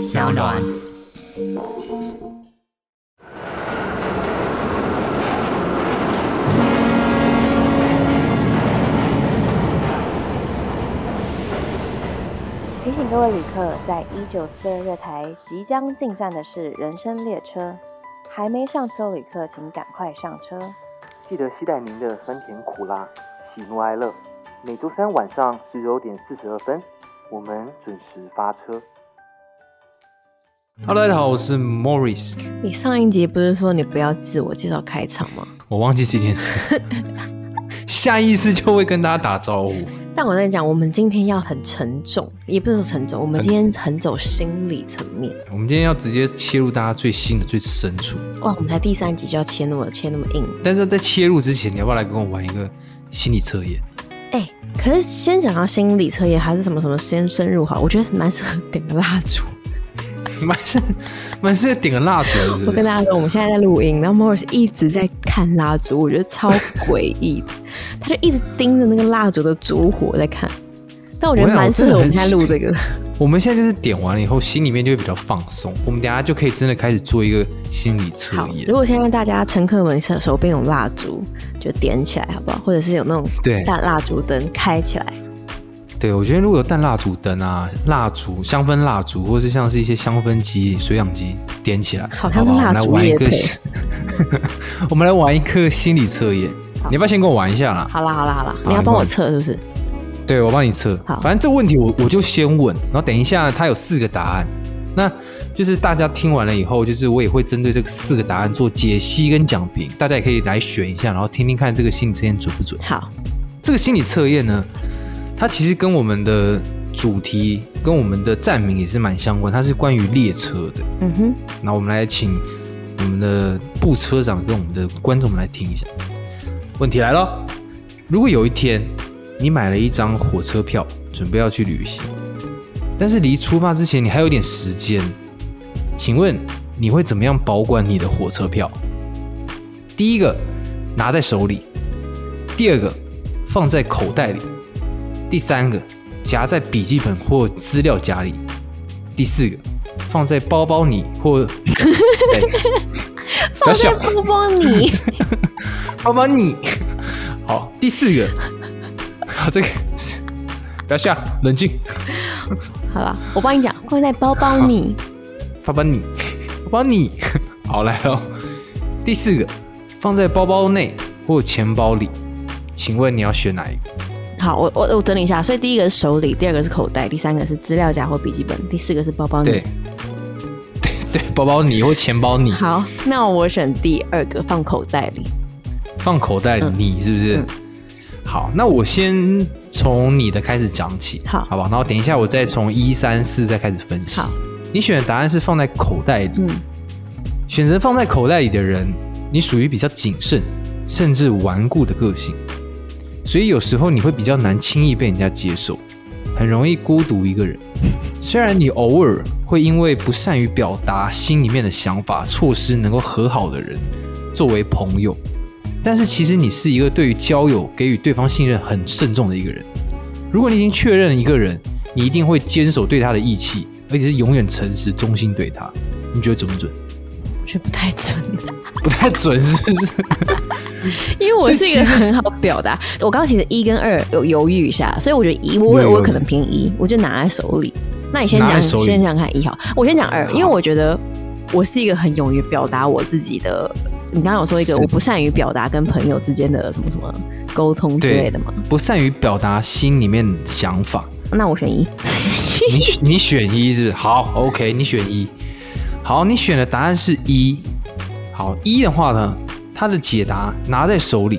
小暖。提醒各位旅客，在一九四二月台即将进站的是人生列车，还没上车的旅客请赶快上车。记得期待您的酸甜苦辣、喜怒哀乐。每周三晚上十九点四十二分，我们准时发车。Hello，大家好，我是 Morris。你上一集不是说你不要自我介绍开场吗？我忘记这件事，下意识就会跟大家打招呼。但我在讲，我们今天要很沉重，也不是说沉重，我们今天很走心理层面。我们今天要直接切入大家最新的、最深处。哇，我们才第三集就要切那么切那么硬。但是在切入之前，你要不要来跟我玩一个心理测验？哎、可是先讲到心理测验还是什么什么先深入好，我觉得蛮适合点个蜡烛。蛮是蛮适合点个蜡烛，是是？我跟大家说，我们现在在录音，然后 Morris 一直在看蜡烛，我觉得超诡异的，他就一直盯着那个蜡烛的烛火在看。但我觉得蛮适合我们现在录这个。我们现在就是点完了以后，心里面就会比较放松。我们等一下就可以真的开始做一个心理测好，验如。果现在大家乘客们手手边有蜡烛，就点起来好不好？或者是有那种对大蜡烛灯开起来，对，我觉得如果有淡蜡烛灯啊、蜡烛、香氛蜡烛，或是像是一些香氛机、水养机点起来，好像不好？我们来蜡烛玩一个，我们来玩一个心理测验。你要不要先跟我玩一下啦？好啦好啦好啦，好你要帮我你测是不是？对，我帮你测。好反正这个问题我我就先问，然后等一下它有四个答案，那就是大家听完了以后，就是我也会针对这个四个答案做解析跟讲评，大家也可以来选一下，然后听听看这个心理测验准不准。好，这个心理测验呢，它其实跟我们的主题跟我们的站名也是蛮相关，它是关于列车的。嗯哼，那我们来请我们的部车长跟我们的观众们来听一下。问题来了，如果有一天你买了一张火车票，准备要去旅行，但是离出发之前你还有点时间，请问你会怎么样保管你的火车票？第一个拿在手里，第二个放在口袋里，第三个夹在笔记本或资料夹里，第四个放在包包里或、放在，包包里，包包里。好，第四个，好这个不要笑，冷静，好了，我帮你讲，放在包包里。包包你，包包你。好来哦，第四个放在包包内或钱包里，请问你要选哪一个？好，我我我整理一下，所以第一个是手里，第二个是口袋，第三个是资料夹或笔记本，第四个是包包对里。对对，包包你或钱包你，好，那我选第二个，放口袋里。放口袋里嗯你是不是？嗯好，那我先从你的开始讲起，好好吧？然后等一下我再从一三四再开始分析。好，你选的答案是放在口袋里，嗯，选择放在口袋里的人，你属于比较谨慎甚至顽固的个性，所以有时候你会比较难轻易被人家接受，很容易孤独一个人。虽然你偶尔会因为不善于表达心里面的想法，错失能够和好的人作为朋友，但是其实你是一个对于交友给予对方信任很慎重的一个人。如果你已经确认一个人，你一定会坚守对他的义气，而且是永远诚实忠心对他。你觉得准不准？我觉得不太准，不太准，是不是？因为我是一个很好表达。我刚刚其实一跟二有犹豫一下，所以我觉得一我我可能偏一，我就拿在手里。那你先讲，先想看一好，我先讲二，因为我觉得我是一个很勇于表达我自己的。你刚刚有说一个我不善于表达跟朋友之间的什么什么沟通之类的吗？不善于表达心里面想法，那我选一。你你选一是不是？好，OK，你选一。好，你选的答案是一。好，一的话呢，它的解答拿在手里，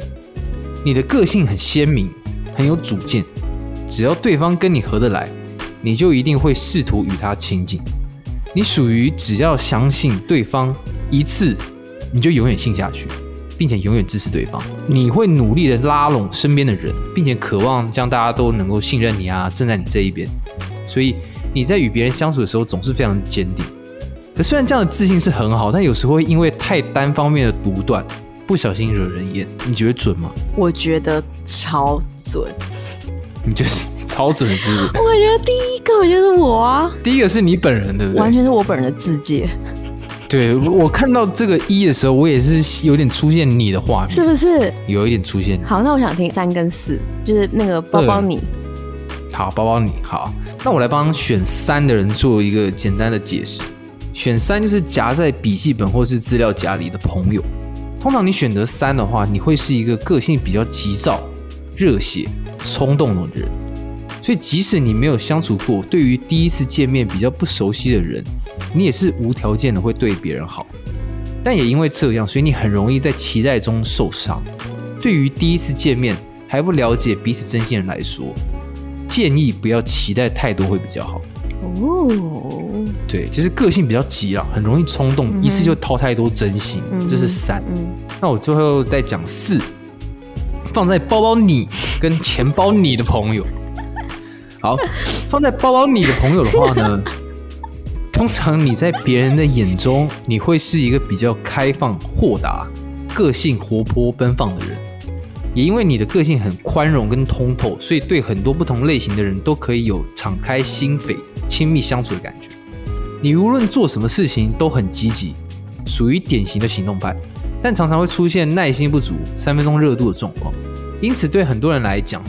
你的个性很鲜明，很有主见，只要对方跟你合得来，你就一定会试图与他亲近。你属于只要相信对方一次，你就永远信下去，并且永远支持对方。你会努力的拉拢身边的人，并且渴望将大家都能够信任你啊，站在你这一边。所以你在与别人相处的时候总是非常坚定。可虽然这样的自信是很好，但有时候会因为太单方面的独断，不小心惹人厌。你觉得准吗？我觉得超准，你就是超准是不是？我觉得第一个就是我啊，第一个是你本人，对不对？完全是我本人的字界，对，我看到这个一的时候，我也是有点出现你的画面，是不是？有一点出现。好，那我想听三跟四，就是那个包包你。好，包包你好，那我来帮选三的人做一个简单的解释。选三就是夹在笔记本或是资料夹里的朋友。通常你选择三的话，你会是一个个性比较急躁、热血、冲动的人。所以即使你没有相处过，对于第一次见面比较不熟悉的人，你也是无条件的会对别人好。但也因为这样，所以你很容易在期待中受伤。对于第一次见面还不了解彼此真心人来说，建议不要期待太多会比较好。哦，对，就是个性比较急啊，很容易冲动，一次就掏太多真心，这是三。那我最后再讲四，放在包包你跟钱包你的朋友。好，放在包包你的朋友的话呢，通常你在别人的眼中，你会是一个比较开放、豁达、个性活泼、奔放的人。也因为你的个性很宽容跟通透，所以对很多不同类型的人都可以有敞开心扉、亲密相处的感觉。你无论做什么事情都很积极，属于典型的行动派，但常常会出现耐心不足、三分钟热度的状况。因此，对很多人来讲，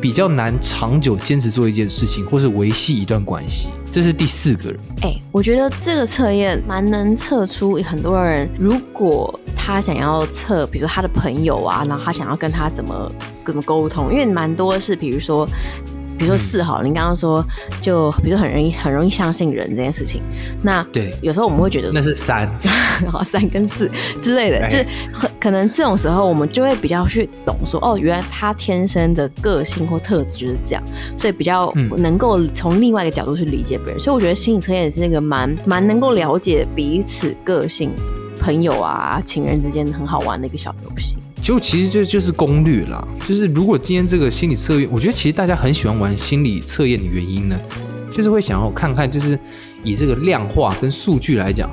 比较难长久坚持做一件事情，或是维系一段关系。这是第四个人。哎，我觉得这个测验蛮能测出很多人，如果他想要测，比如说他的朋友啊，然后他想要跟他怎么怎么沟通，因为蛮多是，比如说。比如说四号，你刚刚说就比如说很容易很容易相信人这件事情，那对。有时候我们会觉得那是三，然 后三跟四之类的，就是可能这种时候我们就会比较去懂说哦，原来他天生的个性或特质就是这样，所以比较能够从另外一个角度去理解别人。所以我觉得心理测验是那个蛮蛮能够了解彼此个性、朋友啊、情人之间很好玩的一个小游戏。就其实这就是攻略啦，就是如果今天这个心理测验，我觉得其实大家很喜欢玩心理测验的原因呢，就是会想要看看，就是以这个量化跟数据来讲，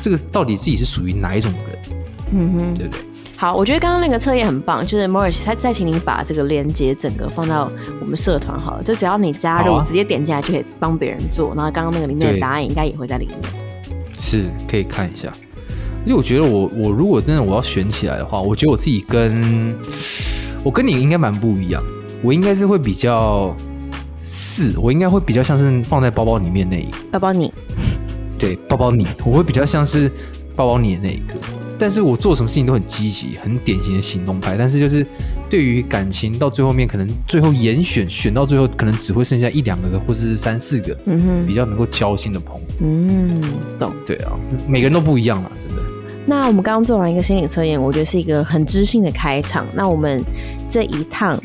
这个到底自己是属于哪一种人，嗯哼，对不对？好，我觉得刚刚那个测验很棒，就是 Morris 再再请你把这个链接整个放到我们社团好了，就只要你加入，直接点进来就可以帮别人做，然后刚刚那个里面的答案应该也会在里面，是可以看一下。因为我觉得我我如果真的我要选起来的话，我觉得我自己跟我跟你应该蛮不一样。我应该是会比较四，我应该会比较像是放在包包里面那一个包包你，对包包你，我会比较像是包包你的那一个。但是我做什么事情都很积极，很典型的行动派。但是就是对于感情到最后面，可能最后严选选到最后，可能只会剩下一两个或者是三四个，嗯哼，比较能够交心的朋友。嗯，懂。对啊，每个人都不一样嘛，真的。那我们刚刚做完一个心理测验，我觉得是一个很知性的开场。那我们这一趟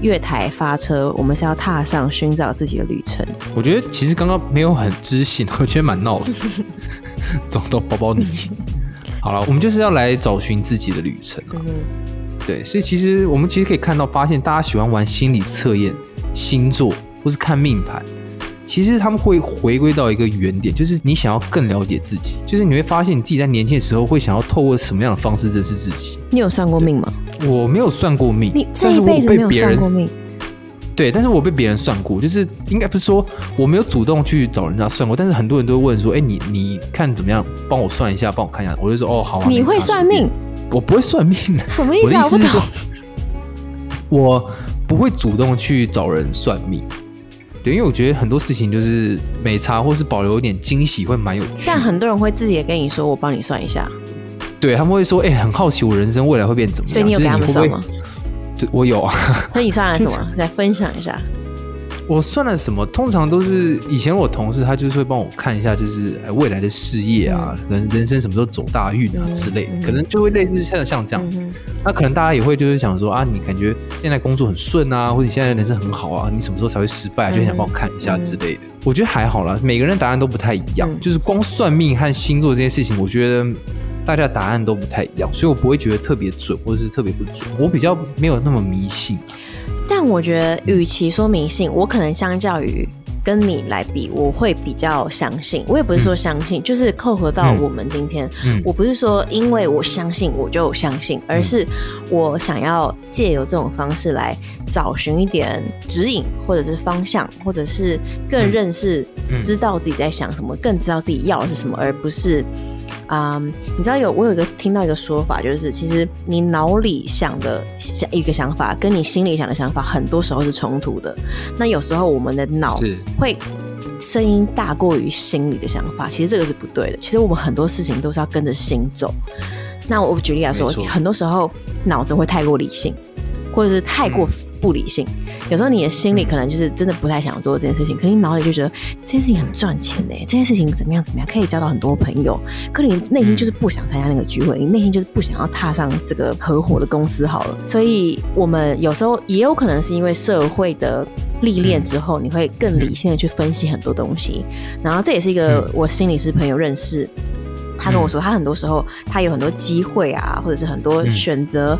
月台发车，我们是要踏上寻找自己的旅程。我觉得其实刚刚没有很知性，我觉得蛮闹的。找到包包你，好了，我们就是要来找寻自己的旅程了。对，所以其实我们其实可以看到，发现大家喜欢玩心理测验、星座或是看命盘。其实他们会回归到一个原点，就是你想要更了解自己，就是你会发现你自己在年轻的时候会想要透过什么样的方式认识自己。你有算过命吗？我没有算过命，你这一辈子没有算过命。对，但是我被别人算过，就是应该不是说我没有主动去找人家算过，但是很多人都会问说：“哎，你你看怎么样？帮我算一下，帮我看一下。”我就说：“哦，好啊。”你会算命？我不会算命。什么意思？我不懂。我不会主动去找人算命。对，因为我觉得很多事情就是美差，或是保留一点惊喜，会蛮有趣。但很多人会自己也跟你说：“我帮你算一下。”对他们会说：“哎，很好奇我人生未来会变怎么样？”所以你有给他们算吗？对，我有啊。那你算了什么？来分享一下。我算了什么？通常都是以前我同事他就是会帮我看一下，就是未来的事业啊，人人生什么时候走大运啊之类的，可能就会类似像像这样子。那可能大家也会就是想说啊，你感觉现在工作很顺啊，或者你现在人生很好啊，你什么时候才会失败？就想帮我看一下之类的。我觉得还好啦，每个人答案都不太一样。就是光算命和星座这件事情，我觉得大家答案都不太一样，所以我不会觉得特别准或者是特别不准。我比较没有那么迷信。但我觉得，与其说迷信，我可能相较于跟你来比，我会比较相信。我也不是说相信，就是扣合到我们今天。我不是说因为我相信我就相信，而是我想要借由这种方式来找寻一点指引，或者是方向，或者是更认识、知道自己在想什么，更知道自己要的是什么，而不是。啊，你知道有我有一个听到一个说法，就是其实你脑里想的想一个想法，跟你心里想的想法，很多时候是冲突的。那有时候我们的脑会声音大过于心里的想法，其实这个是不对的。其实我们很多事情都是要跟着心走。那我举例来说，很多时候脑子会太过理性。或者是太过不理性，有时候你的心里可能就是真的不太想做这件事情，可你脑里就觉得这件事情很赚钱呢，这件事情怎么样怎么样，可以交到很多朋友，可你内心就是不想参加那个聚会，你内心就是不想要踏上这个合伙的公司好了。所以，我们有时候也有可能是因为社会的历练之后，你会更理性的去分析很多东西。然后，这也是一个我心理师朋友认识，他跟我说，他很多时候他有很多机会啊，或者是很多选择。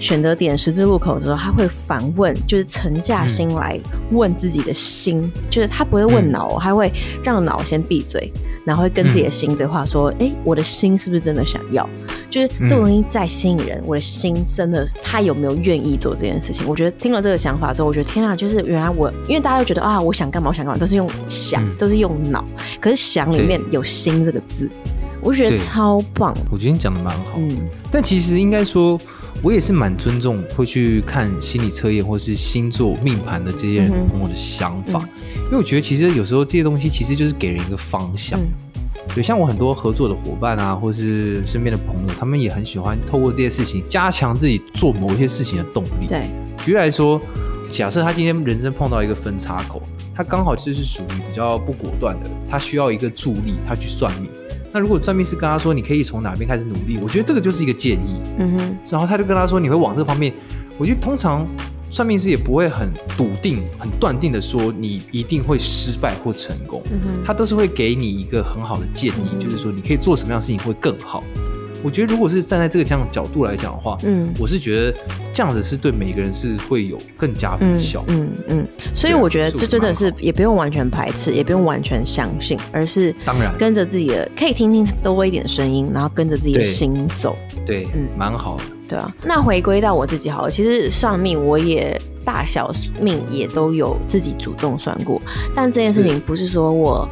选择点十字路口的时候，他会反问，就是沉下心来问自己的心，就是他不会问脑，他会让脑先闭嘴，然后会跟自己的心对话，说：“哎，我的心是不是真的想要？就是这种东西再吸引人，我的心真的他有没有愿意做这件事情？”我觉得听了这个想法之后，我觉得天啊，就是原来我，因为大家都觉得啊，我想干嘛，我想干嘛，都是用想，都是用脑，可是想里面有心这个字，我觉得超棒。我觉得你讲的蛮好，嗯，但其实应该说。我也是蛮尊重会去看心理测验或是星座命盘的这些人朋友的想法，因为我觉得其实有时候这些东西其实就是给人一个方向。对，像我很多合作的伙伴啊，或是身边的朋友，他们也很喜欢透过这些事情加强自己做某一些事情的动力。对，举例来说，假设他今天人生碰到一个分叉口，他刚好就是属于比较不果断的，他需要一个助力，他去算命。那如果算命师跟他说你可以从哪边开始努力，我觉得这个就是一个建议。嗯哼，然后他就跟他说你会往这方面，我觉得通常算命师也不会很笃定、很断定的说你一定会失败或成功。他都是会给你一个很好的建议，就是说你可以做什么样的事情会更好。我觉得，如果是站在这个这样角度来讲的话，嗯，我是觉得这样子是对每个人是会有更加分效。嗯嗯，所以我觉得这真的是也不用完全排斥，也不用完全相信，而是当然跟着自己的，可以听听多一点声音，然后跟着自己的心走。对，嗯，蛮好的。对啊，那回归到我自己好了，其实算命我也大小命也都有自己主动算过，但这件事情不是说我。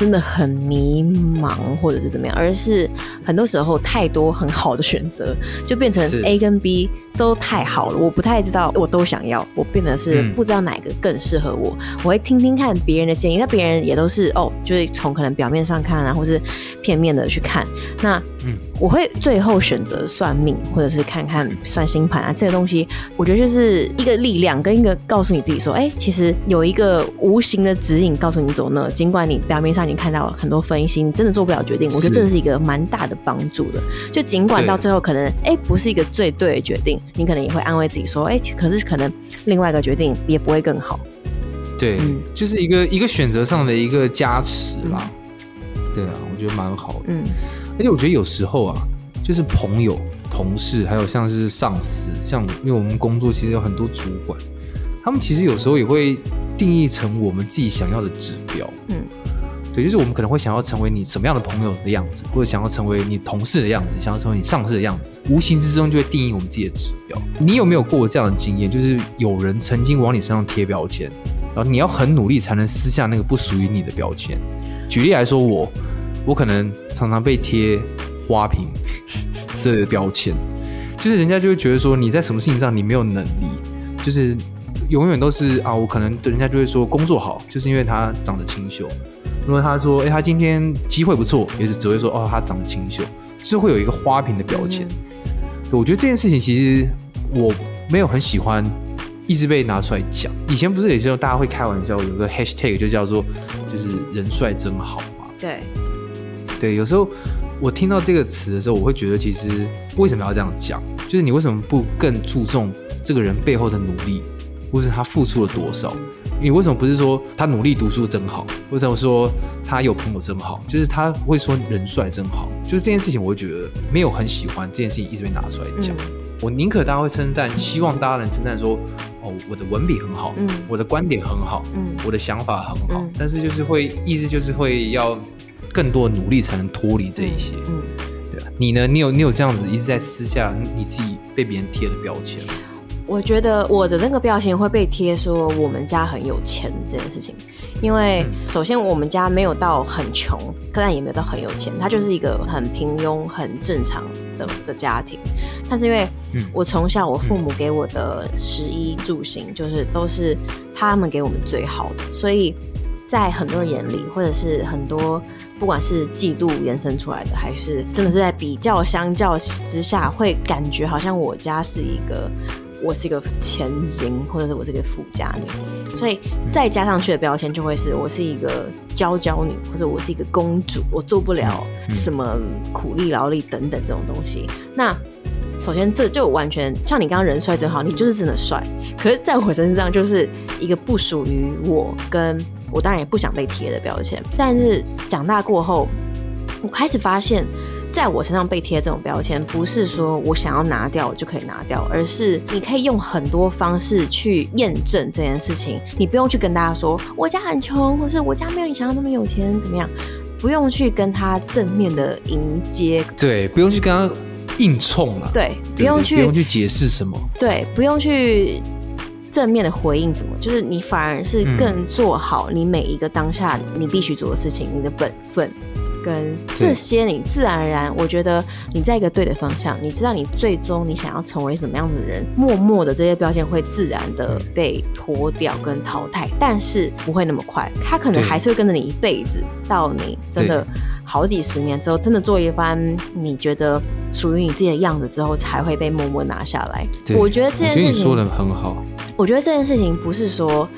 真的很迷茫，或者是怎么样，而是很多时候太多很好的选择，就变成 A 跟 B 都太好了，我不太知道，我都想要，我变得是不知道哪个更适合我。我会听听看别人的建议，那别人也都是哦，就是从可能表面上看啊，或是片面的去看。那嗯，我会最后选择算命，或者是看看算星盘啊，这个东西，我觉得就是一个力量，跟一个告诉你自己说，哎，其实有一个无形的指引告诉你走那，尽管你表面上。你看到很多分析，你真的做不了决定，我觉得这是一个蛮大的帮助的。就尽管到最后可能哎不是一个最对的决定，你可能也会安慰自己说，哎，可是可能另外一个决定也不会更好。对，嗯就是一个一个选择上的一个加持啦。对啊，我觉得蛮好的。嗯，而且我觉得有时候啊，就是朋友、同事，还有像是上司，像因为我们工作其实有很多主管，他们其实有时候也会定义成我们自己想要的指标。嗯。对，就是我们可能会想要成为你什么样的朋友的样子，或者想要成为你同事的样子，想要成为你上司的样子，无形之中就会定义我们自己的指标。你有没有过这样的经验？就是有人曾经往你身上贴标签，然后你要很努力才能撕下那个不属于你的标签。举例来说，我我可能常常被贴花瓶 这个标签，就是人家就会觉得说你在什么事情上你没有能力，就是永远都是啊，我可能人家就会说工作好，就是因为他长得清秀。如果他说，哎，他今天机会不错，也是只会说，哦，他长得清秀，就是会有一个花瓶的标签。我觉得这件事情其实我没有很喜欢，一直被拿出来讲。以前不是有时候大家会开玩笑，有个 hashtag 就叫做，就是人帅真好嘛。对，对，有时候我听到这个词的时候，我会觉得其实为什么要这样讲？就是你为什么不更注重这个人背后的努力，或是他付出了多少？你为什么不是说他努力读书真好？为什么说他有朋友真好？就是他会说人帅真好。就是这件事情，我会觉得没有很喜欢这件事情一直被拿出来讲。我宁可大家会称赞，希望大家能称赞说，哦，哦，我的文笔很好，嗯，我的观点很好，嗯，我的想法很好，但是就是会意思就是会要更多努力才能脱离这一些，嗯，对吧？你呢？你有你有这样子一直在私下你自己被别人贴的标签吗？我觉得我的那个标签会被贴说我们家很有钱这件事情，因为首先我们家没有到很穷，但也没有到很有钱，它就是一个很平庸、很正常的的家庭。但是因为我从小我父母给我的食衣住行，就是都是他们给我们最好的，所以在很多人眼里，或者是很多不管是嫉妒延伸出来的，还是真的是在比较相较之下，会感觉好像我家是一个。我是一个千金，或者是我是一个富家女，所以再加上去的标签就会是我是一个娇娇女，或者我是一个公主，我做不了什么苦力劳力等等这种东西。那首先这就完全像你刚刚人帅真好，你就是真的帅。可是在我身上就是一个不属于我，跟我当然也不想被贴的标签。但是长大过后，我开始发现。在我身上被贴这种标签，不是说我想要拿掉就可以拿掉，而是你可以用很多方式去验证这件事情。你不用去跟大家说我家很穷，或是我家没有你想象那么有钱，怎么样？不用去跟他正面的迎接，对，不用去跟他硬冲了，对，不用去不用去解释什么，对，不用去正面的回应什么，就是你反而是更做好你每一个当下你必须做的事情，你的本分。跟这些，你自然而然，我觉得你在一个对的方向，你知道你最终你想要成为什么样的人，默默的这些标签会自然的被脱掉跟淘汰，但是不会那么快，他可能还是会跟着你一辈子，到你真的好几十年之后，真的做一番你觉得属于你自己的样子之后，才会被默默拿下来。我觉得这件事情说的很好，我觉得这件事情不是说。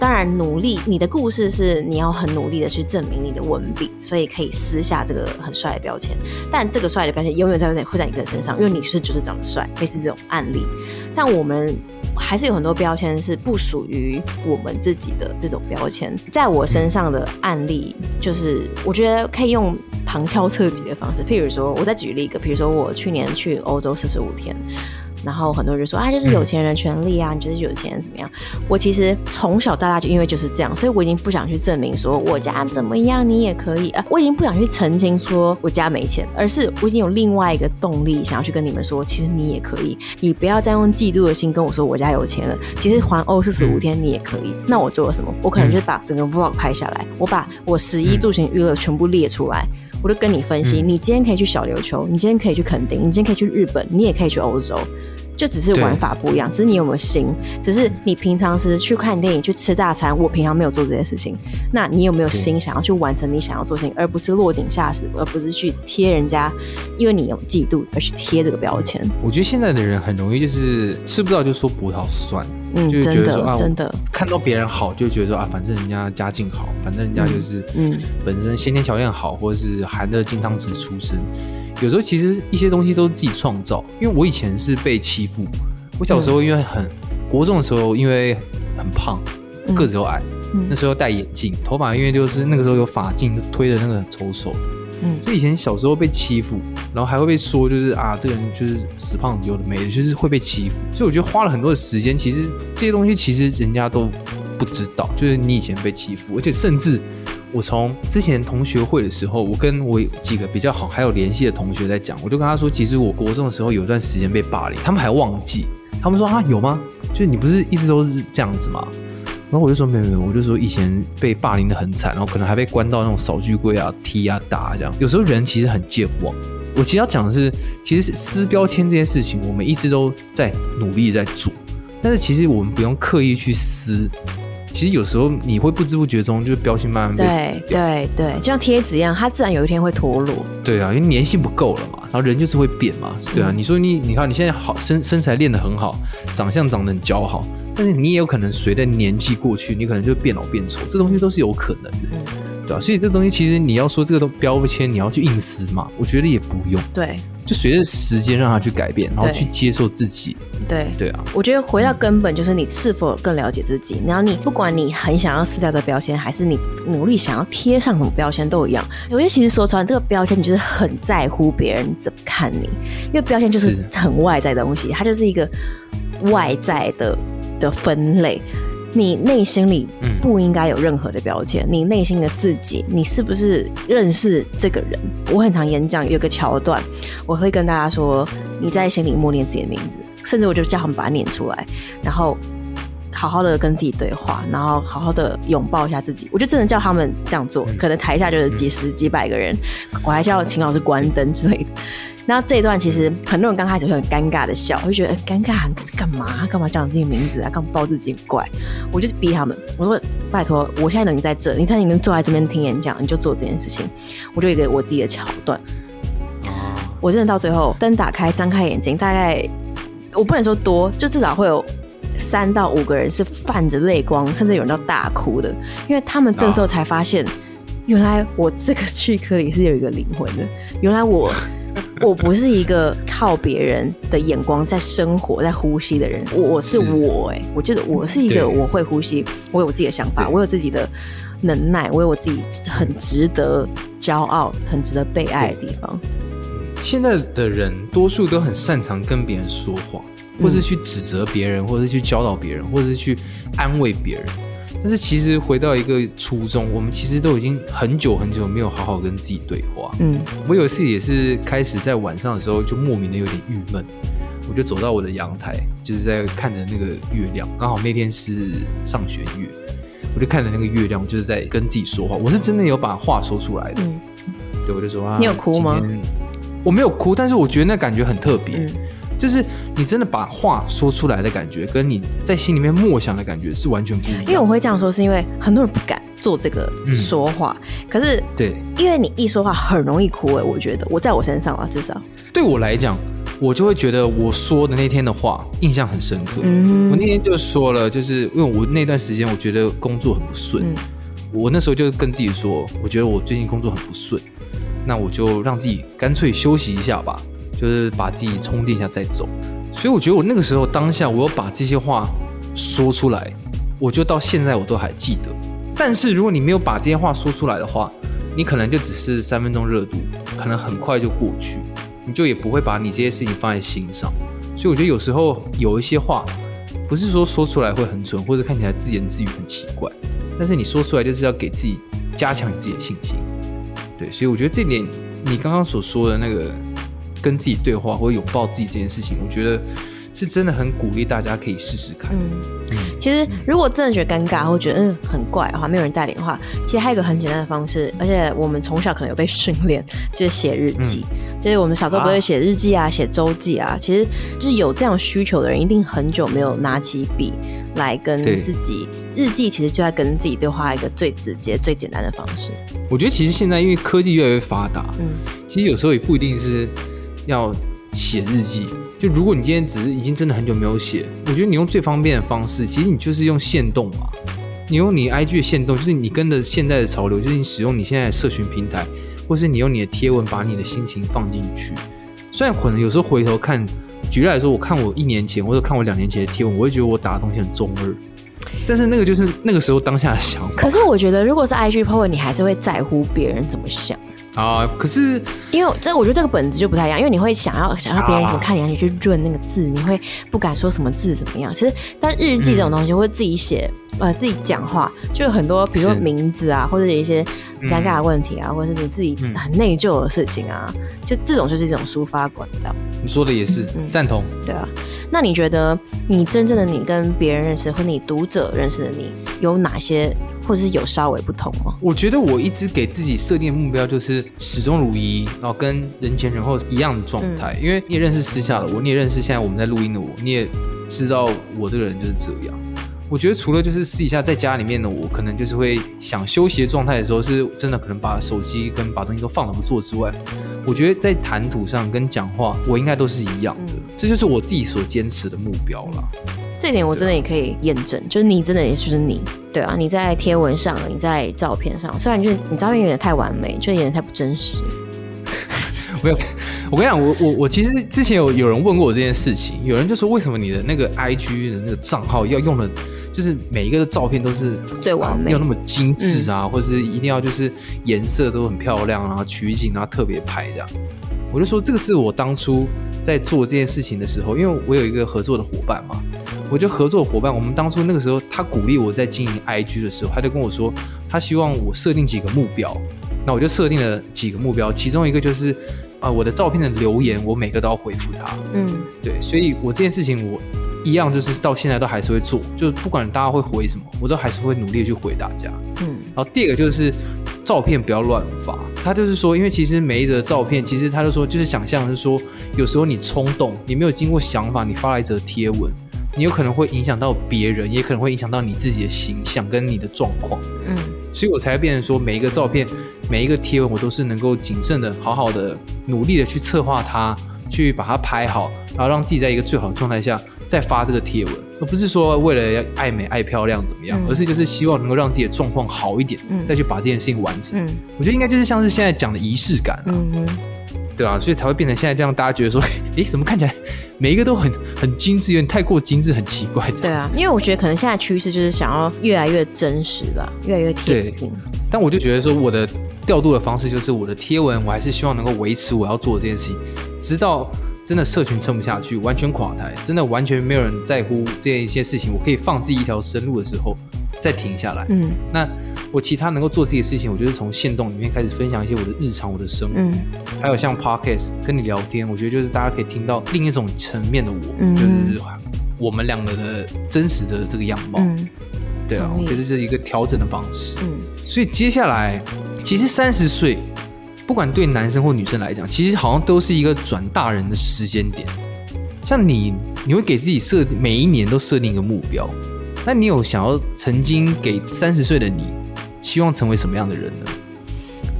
当然，努力。你的故事是你要很努力的去证明你的文笔，所以可以撕下这个很帅的标签。但这个帅的标签永远在会在你的身上，因为你是就是长得帅，类似这种案例。但我们还是有很多标签是不属于我们自己的这种标签。在我身上的案例，就是我觉得可以用旁敲侧击的方式。譬如说，我再举例一个，譬如说我去年去欧洲四十五天。然后很多人就说啊，就是有钱人权利啊，你就是有钱人怎么样？我其实从小到大就因为就是这样，所以我已经不想去证明说我家怎么样，你也可以啊。我已经不想去澄清说我家没钱，而是我已经有另外一个动力想要去跟你们说，其实你也可以。你不要再用嫉妒的心跟我说我家有钱了。其实环欧四十五天你也可以。那我做了什么？我可能就把整个 vlog 拍下来，我把我十一住行娱乐全部列出来。我就跟你分析，你今天可以去小琉球，你今天可以去垦丁，你今天可以去日本，你也可以去欧洲，就只是玩法不一样，只是你有没有心，只是你平常是去看电影、去吃大餐，我平常没有做这些事情，那你有没有心想要去完成你想要做事情，而不是落井下石，而不是去贴人家，因为你有嫉妒而去贴这个标签。我觉得现在的人很容易就是吃不到就说葡萄酸。嗯，就觉得说啊，真的看到别人好，就觉得说啊，反正人家家境好，反正人家就是嗯，本身先天条件好，或者是含着金汤匙出生。有时候其实一些东西都是自己创造。因为我以前是被欺负，我小时候因为很国中的时候，因为很胖，个子又矮，那时候戴眼镜，头发因为就是那个时候有发镜推的那个很丑手。嗯，所以以前小时候被欺负，然后还会被说，就是啊，这个人就是死胖子，有的没的，就是会被欺负。所以我觉得花了很多的时间，其实这些东西其实人家都不知道，就是你以前被欺负，而且甚至我从之前同学会的时候，我跟我几个比较好还有联系的同学在讲，我就跟他说，其实我国中的时候有段时间被霸凌，他们还忘记，他们说啊有吗？就你不是一直都是这样子吗？然后我就说没有没有，我就说以前被霸凌的很惨，然后可能还被关到那种扫具柜啊、踢啊、打啊这样。有时候人其实很健忘。我其实要讲的是，其实撕标签这件事情，我们一直都在努力在做，但是其实我们不用刻意去撕。其实有时候你会不知不觉中，就是标签慢慢。对对对，就像贴纸一样，它自然有一天会脱落。对啊，因为粘性不够了嘛，然后人就是会变嘛。对啊，你说你你看你现在好身身材练得很好，长相长得很姣好。但是你也有可能随着年纪过去，你可能就变老变丑，这东西都是有可能的，对吧？所以这东西其实你要说这个都标签，你要去硬撕嘛？我觉得也不用，对，就随着时间让他去改变，然后去接受自己，对对啊。我觉得回到根本就是你是否更了解自己。然后你不管你很想要撕掉的标签，还是你努力想要贴上什么标签都一样。我觉得其实说穿这个标签，你就是很在乎别人怎么看你，因为标签就是很外在的东西，它就是一个外在的。的分类。你内心里不应该有任何的标签。你内心的自己，你是不是认识这个人？我很常演讲，有个桥段，我会跟大家说：你在心里默念自己的名字，甚至我就叫他们把它念出来，然后好好的跟自己对话，然后好好的拥抱一下自己。我就真的叫他们这样做，可能台下就是几十几百个人，我还叫秦老师关灯之类的。然后这一段其实很多人刚开始会很尴尬的笑，会觉得尴尬，干嘛干嘛讲自己名字啊，干嘛报自己怪？我就逼他们，我说拜托，我现在能在这，你看你能坐在这边听演讲，你就做这件事情。我就一个我自己的桥段。我真的到最后灯打开，张开眼睛，大概我不能说多，就至少会有三到五个人是泛着泪光，甚至有人到大哭的，因为他们这时候才发现，原来我这个躯壳里是有一个灵魂的，原来我。我不是一个靠别人的眼光在生活、在呼吸的人，我是我哎，我觉得我是一个我会呼吸，我有自己的想法，我有自己的能耐，我有我自己很值得骄傲、很值得被爱的地方。现在的人多数都很擅长跟别人说话，或是去指责别人，或是去教导别人，或者是去安慰别人。但是其实回到一个初衷，我们其实都已经很久很久没有好好跟自己对话。嗯，我有一次也是开始在晚上的时候就莫名的有点郁闷，我就走到我的阳台，就是在看着那个月亮，刚好那天是上弦月，我就看着那个月亮，就是在跟自己说话。我是真的有把话说出来的。嗯，对，我就说啊，你有哭吗？我没有哭，但是我觉得那感觉很特别。就是你真的把话说出来的感觉，跟你在心里面默想的感觉是完全不一样。因为我会这样说，是因为很多人不敢做这个说话。可是，对，因为你一说话很容易哭诶。我觉得我在我身上啊，至少对我来讲，我就会觉得我说的那天的话印象很深刻。我那天就说了，就是因为我那段时间我觉得工作很不顺，我那时候就跟自己说，我觉得我最近工作很不顺，那我就让自己干脆休息一下吧。就是把自己充电一下再走，所以我觉得我那个时候当下，我有把这些话说出来，我就到现在我都还记得。但是如果你没有把这些话说出来的话，你可能就只是三分钟热度，可能很快就过去，你就也不会把你这些事情放在心上。所以我觉得有时候有一些话，不是说说出来会很蠢，或者看起来自言自语很奇怪，但是你说出来就是要给自己加强自己的信心。对，所以我觉得这点你刚刚所说的那个。跟自己对话或者拥抱自己这件事情，我觉得是真的很鼓励大家可以试试看。嗯，其实如果真的觉得尴尬或觉得嗯很怪的话，没有人带领的话，其实还有一个很简单的方式，而且我们从小可能有被训练，就是写日记。就是我们小时候不会写日记啊，写周记啊，其实就是有这样需求的人，一定很久没有拿起笔来跟自己日记，其实就在跟自己对话一个最直接、最简单的方式。我觉得其实现在因为科技越来越发达，嗯，其实有时候也不一定是。要写日记，就如果你今天只是已经真的很久没有写，我觉得你用最方便的方式，其实你就是用线动嘛。你用你 IG 的线动，就是你跟着现在的潮流，就是你使用你现在的社群平台，或是你用你的贴文把你的心情放进去。虽然可能有时候回头看，举例来说，我看我一年前或者看我两年前的贴文，我会觉得我打的东西很中二，但是那个就是那个时候当下的想法。可是我觉得，如果是 IG po，你还是会在乎别人怎么想。啊，可是因为这，我觉得这个本子就不太一样。因为你会想要想要别人怎么看你，你去润那个字，你会不敢说什么字怎么样。其实，但日记这种东西，会自己写，呃，自己讲话，就有很多，比如说名字啊，或者有一些尴尬的问题啊，或者是你自己很内疚的事情啊，就这种就是一种抒发管道。你说的也是，赞同。对啊，那你觉得你真正的你跟别人认识，或你读者认识的你，有哪些？或者是有稍微不同吗？我觉得我一直给自己设定的目标就是始终如一，然后跟人前人后一样的状态。因为你也认识私下的我，你也认识现在我们在录音的我，你也知道我这个人就是这样。我觉得除了就是私底下在家里面的我，可能就是会想休息的状态的时候，是真的可能把手机跟把东西都放了不做之外，我觉得在谈吐上跟讲话，我应该都是一样的。这就是我自己所坚持的目标了。这点我真的也可以验证，就是你真的也就是你，对啊，你在贴文上，你在照片上，虽然就是你照片有点太完美，就有点太不真实。没有，我跟你讲，我我我其实之前有有人问过我这件事情，有人就说为什么你的那个 I G 的那个账号要用的，就是每一个的照片都是最完美，要那么精致啊，或者是一定要就是颜色都很漂亮，啊取景啊特别拍这样。我就说这个是我当初在做这件事情的时候，因为我有一个合作的伙伴嘛。我就合作伙伴，我们当初那个时候，他鼓励我在经营 IG 的时候，他就跟我说，他希望我设定几个目标。那我就设定了几个目标，其中一个就是啊，我的照片的留言，我每个都要回复他。嗯，对，所以我这件事情我一样就是到现在都还是会做，就是不管大家会回什么，我都还是会努力去回大家。嗯，然后第二个就是照片不要乱发。他就是说，因为其实每一则照片，其实他就说就是想象是说，有时候你冲动，你没有经过想法，你发了一则贴文。你有可能会影响到别人，也可能会影响到你自己的形象跟你的状况。嗯，所以我才会变成说，每一个照片、每一个贴文，我都是能够谨慎的、好好的、努力的去策划它，去把它拍好，然后让自己在一个最好的状态下再发这个贴文，而不是说为了要爱美、爱漂亮怎么样，而是就是希望能够让自己的状况好一点，再去把这件事情完成。嗯，我觉得应该就是像是现在讲的仪式感啊。对啊，所以才会变成现在这样，大家觉得说，诶，怎么看起来每一个都很很精致，有点太过精致，很奇怪。对啊，因为我觉得可能现在趋势就是想要越来越真实吧，越来越贴近。但我就觉得说，我的调度的方式就是我的贴文，我还是希望能够维持我要做的这件事情，直到真的社群撑不下去，完全垮台，真的完全没有人在乎这一些事情，我可以放自己一条生路的时候。再停下来。嗯，那我其他能够做自己的事情，我就是从线动里面开始分享一些我的日常、我的生活。嗯，还有像 podcast 跟你聊天，我觉得就是大家可以听到另一种层面的我，就是我们两个的真实的这个样貌。嗯，对啊，我觉得这是一个调整的方式。嗯，所以接下来，其实三十岁，不管对男生或女生来讲，其实好像都是一个转大人的时间点。像你，你会给自己设每一年都设定一个目标。那你有想要曾经给三十岁的你，希望成为什么样的人呢？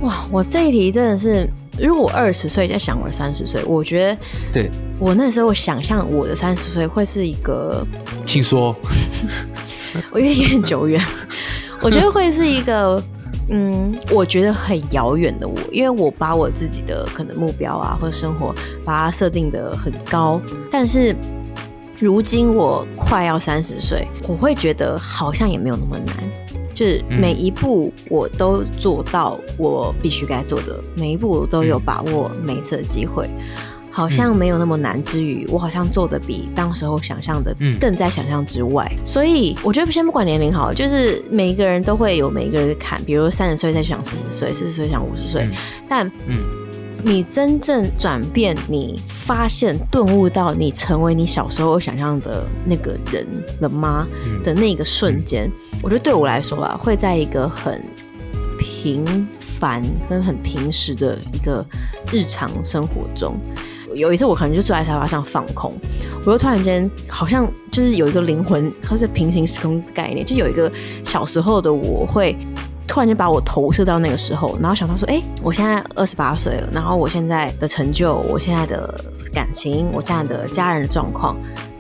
哇，我这一题真的是，如果我二十岁在想我三十岁，我觉得，对我那时候想象我的三十岁会是一个，请说，我有点久远，我觉得会是一个，嗯，我觉得很遥远的我，因为我把我自己的可能目标啊或者生活把它设定的很高，但是。如今我快要三十岁，我会觉得好像也没有那么难，就是每一步我都做到我必须该做的，每一步我都有把握每一次的机会，好像没有那么难。之余，我好像做的比当时候想象的更在想象之外。所以我觉得先不管年龄好，就是每一个人都会有每一个人的坎，比如三十岁在想四十岁，四十岁想五十岁，但嗯。你真正转变，你发现顿悟到你成为你小时候想象的那个人了吗？的那个瞬间，我觉得对我来说啊，会在一个很平凡跟很平时的一个日常生活中。有一次，我可能就坐在沙发上放空，我就突然间好像就是有一个灵魂，它是平行时空概念，就有一个小时候的我会。突然就把我投射到那个时候，然后想到说，哎，我现在二十八岁了，然后我现在的成就，我现在的感情，我现在的家人的状况，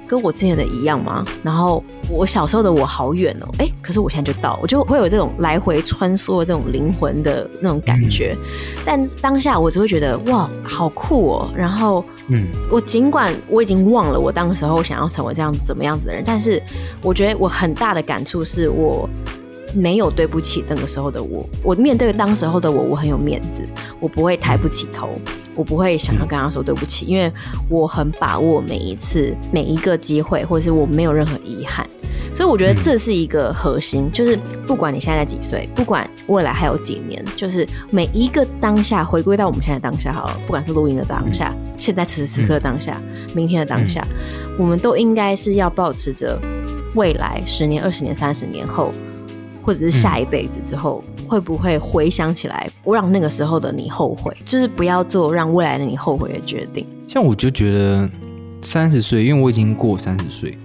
跟我之前的一样吗？然后我小时候的我好远哦，哎，可是我现在就到，我就会有这种来回穿梭的这种灵魂的那种感觉。但当下我只会觉得哇，好酷哦。然后，嗯，我尽管我已经忘了我当时候想要成为这样子怎么样子的人，但是我觉得我很大的感触是我。没有对不起那个时候的我，我面对当时候的我，我很有面子，我不会抬不起头，我不会想要跟他说对不起，因为我很把握每一次每一个机会，或者是我没有任何遗憾，所以我觉得这是一个核心，就是不管你现在几岁，不管未来还有几年，就是每一个当下回归到我们现在当下好了，不管是录音的当下，现在此时此刻当下，明天的当下，我们都应该是要保持着未来十年、二十年、三十年后。或者是下一辈子之后，会不会回想起来，不让那个时候的你后悔？就是不要做让未来的你后悔的决定。像我就觉得三十岁，因为我已经过三十岁，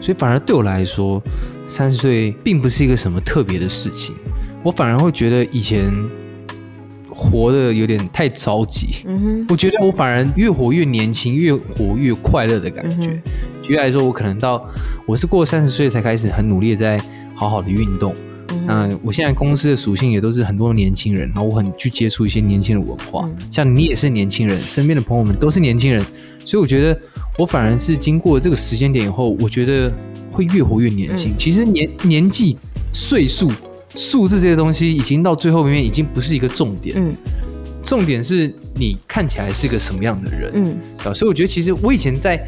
所以反而对我来说，三十岁并不是一个什么特别的事情。我反而会觉得以前活的有点太着急。嗯哼，我觉得我反而越活越年轻，越活越快乐的感觉。举例来说，我可能到我是过三十岁才开始很努力的在好好的运动。那我现在公司的属性也都是很多年轻人，然后我很去接触一些年轻的文化，像你也是年轻人，身边的朋友们都是年轻人，所以我觉得我反而是经过这个时间点以后，我觉得会越活越年轻。其实年年纪、岁数、数字这些东西，已经到最后面已经不是一个重点，嗯，重点是你看起来是个什么样的人，嗯，啊，所以我觉得其实我以前在。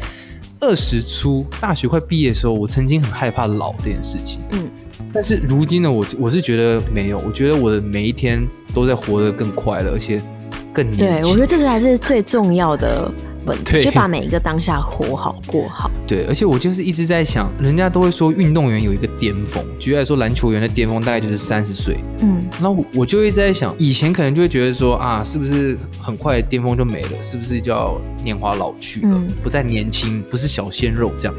二十出，大学快毕业的时候，我曾经很害怕老这件事情。嗯，但是如今呢，我我是觉得没有，我觉得我的每一天都在活得更快乐，而且更年对我觉得这才是最重要的。本就把每一个当下活好过好。对，而且我就是一直在想，人家都会说运动员有一个巅峰，举例来说，篮球员的巅峰大概就是三十岁。嗯，那我就一直在想，以前可能就会觉得说啊，是不是很快巅峰就没了？是不是就要年华老去了，不再年轻，不是小鲜肉这样？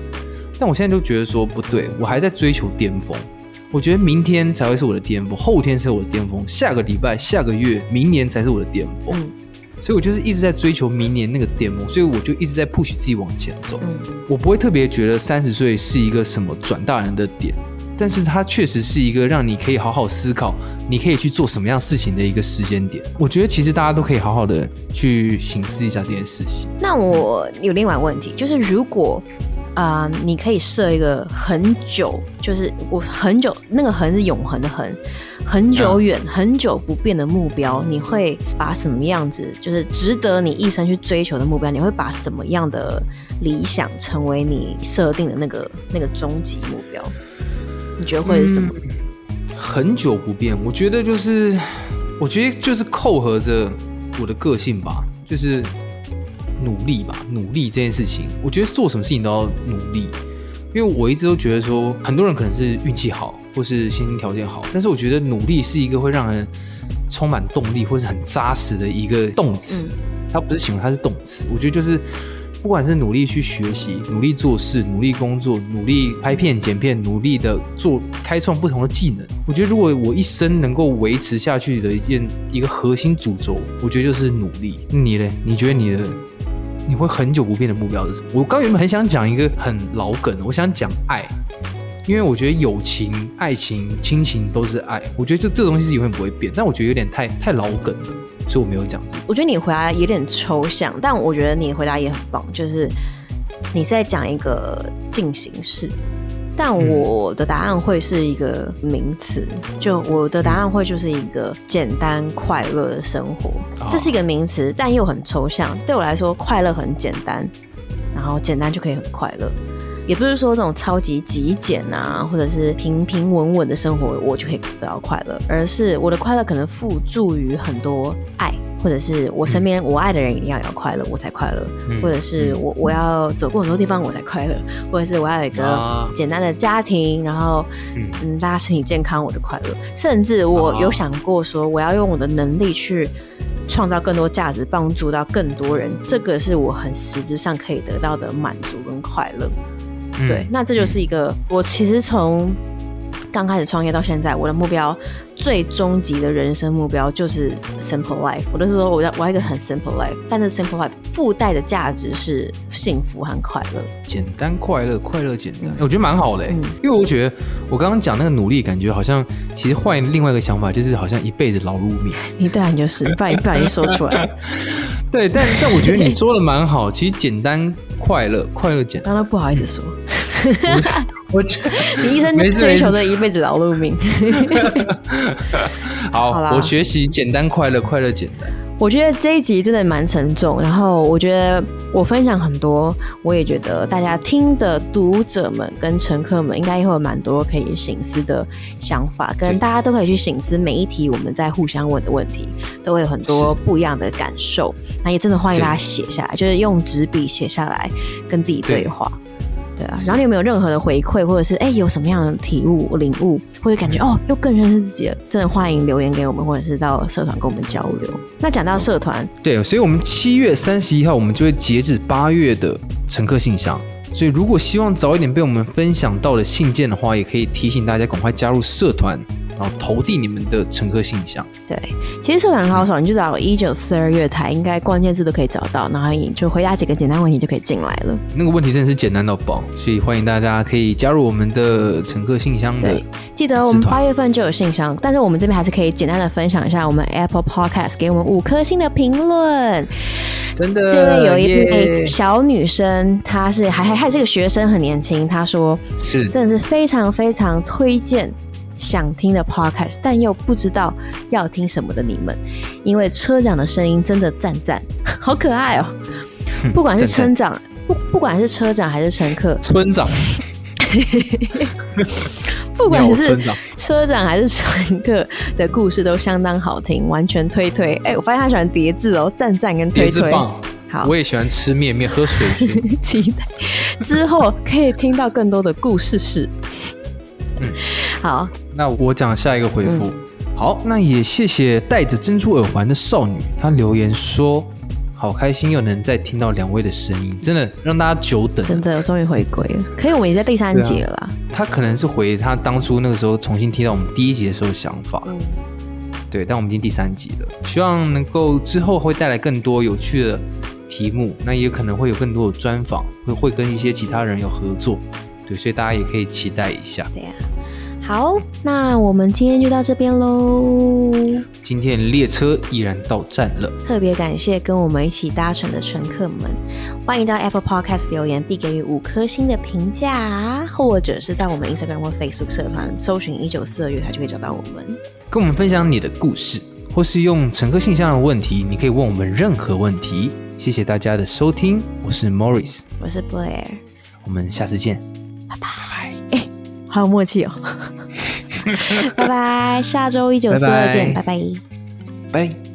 但我现在就觉得说不对，我还在追求巅峰。我觉得明天才会是我的巅峰，后天是我的巅峰，下个礼拜、下个月、明年才是我的巅峰。所以，我就是一直在追求明年那个巅峰，所以我就一直在 push 自己往前走。嗯，我不会特别觉得三十岁是一个什么转大人的点，但是它确实是一个让你可以好好思考，你可以去做什么样事情的一个时间点。我觉得其实大家都可以好好的去醒思一下这件事情。那我有另外问题，就是如果啊，你可以设一个很久，就是我很久那个恒是永恒的恒。很久远、很久不变的目标，你会把什么样子？就是值得你一生去追求的目标，你会把什么样的理想成为你设定的那个那个终极目标？你觉得会是什么？很久不变，我觉得就是，我觉得就是扣合着我的个性吧，就是努力吧，努力这件事情，我觉得做什么事情都要努力。因为我一直都觉得说，很多人可能是运气好，或是先天条件好，但是我觉得努力是一个会让人充满动力，或是很扎实的一个动词。它不是形容，它是动词。我觉得就是，不管是努力去学习、努力做事、努力工作、努力拍片剪片、努力的做开创不同的技能，我觉得如果我一生能够维持下去的一件一个核心主轴，我觉得就是努力。你嘞？你觉得你的？你会很久不变的目标是什么？我刚原本很想讲一个很老梗，我想讲爱，因为我觉得友情、爱情、亲情都是爱，我觉得这这个东西是永远不会变。但我觉得有点太太老梗了，所以我没有讲这个。我觉得你回答有点抽象，但我觉得你回答也很棒，就是你是在讲一个进行式。但我的答案会是一个名词，就我的答案会就是一个简单快乐的生活，这是一个名词，但又很抽象。对我来说，快乐很简单，然后简单就可以很快乐，也不是说这种超级极简啊，或者是平平稳稳的生活，我就可以得到快乐，而是我的快乐可能付诸于很多爱。或者是我身边我爱的人一定要有快乐，我才快乐；或者是我我要走过很多地方，我才快乐；或者是我要有一个简单的家庭，然后嗯，大家身体健康，我就快乐。甚至我有想过说，我要用我的能力去创造更多价值，帮助到更多人，这个是我很实质上可以得到的满足跟快乐。对，那这就是一个我其实从。刚开始创业到现在，我的目标最终极的人生目标就是 simple life。我都是说我要我要一个很 simple life，但是 simple life 附带的价值是幸福和快乐，简单快乐，快乐简单，我觉得蛮好的。因为我觉得我刚刚讲那个努力，感觉好像其实换另外一个想法，就是好像一辈子劳碌命。你当然就是，不然不然就说出来。对，但但我觉得你说的蛮好，其实简单快乐，快乐简单。刚刚不好意思说。我觉得 你一生追求的一辈子劳碌命。好，我学习简单快乐，快乐简单。我觉得这一集真的蛮沉重，然后我觉得我分享很多，我也觉得大家听的读者们跟乘客们应该会有蛮多可以醒思的想法，跟大家都可以去醒思每一题我们在互相问的问题，都会有很多不一样的感受。那也真的欢迎大家写下来，就是用纸笔写下来，跟自己对话。对啊，然后你有没有任何的回馈，或者是哎有什么样的体悟、领悟，或者感觉哦又更认识自己了？真的欢迎留言给我们，或者是到社团跟我们交流。那讲到社团，对，所以我们七月三十一号我们就会截止八月的乘客信箱，所以如果希望早一点被我们分享到的信件的话，也可以提醒大家赶快加入社团。然后投递你们的乘客信箱。对，其实社团好手，你就找一九四二月台，应该关键字都可以找到，然后你就回答几个简单问题就可以进来了。那个问题真的是简单到爆，所以欢迎大家可以加入我们的乘客信箱的。记得我们八月份就有信箱，但是我们这边还是可以简单的分享一下我们 Apple Podcast 给我们五颗星的评论。真的，这边有一位小女生，她是还还还是个学生，很年轻，她说是真的是非常非常推荐。想听的 podcast，但又不知道要听什么的你们，因为车长的声音真的赞赞，好可爱哦！不管是车长不不管是车长还是乘客，村长，不管是车长还是乘客的故事都相当好听，完全推推。哎，我发现他喜欢叠字哦，赞赞跟推推。好，我也喜欢吃面面喝水水。期待之后可以听到更多的故事事。嗯，好，那我讲下一个回复。好，那也谢谢戴着珍珠耳环的少女，她留言说。好开心又能再听到两位的声音，真的让大家久等。真的，终于回归了。可以，我们也在第三集了。他可能是回他当初那个时候重新听到我们第一集的时候的想法。嗯，对，但我们已经第三集了，希望能够之后会带来更多有趣的题目，那也可能会有更多的专访，会会跟一些其他人有合作。对，所以大家也可以期待一下。对呀。好，那我们今天就到这边喽。今天列车依然到站了，特别感谢跟我们一起搭乘的乘客们，欢迎到 Apple Podcast 留言并给予五颗星的评价，或者是到我们 Instagram 或 Facebook 社团搜寻一九四二月台就可以找到我们，跟我们分享你的故事，或是用乘客信箱的问题，你可以问我们任何问题。谢谢大家的收听，我是 Morris，我是 Blair，我们下次见，拜拜。好有默契哦！拜拜，下周一九四二见，拜拜，拜。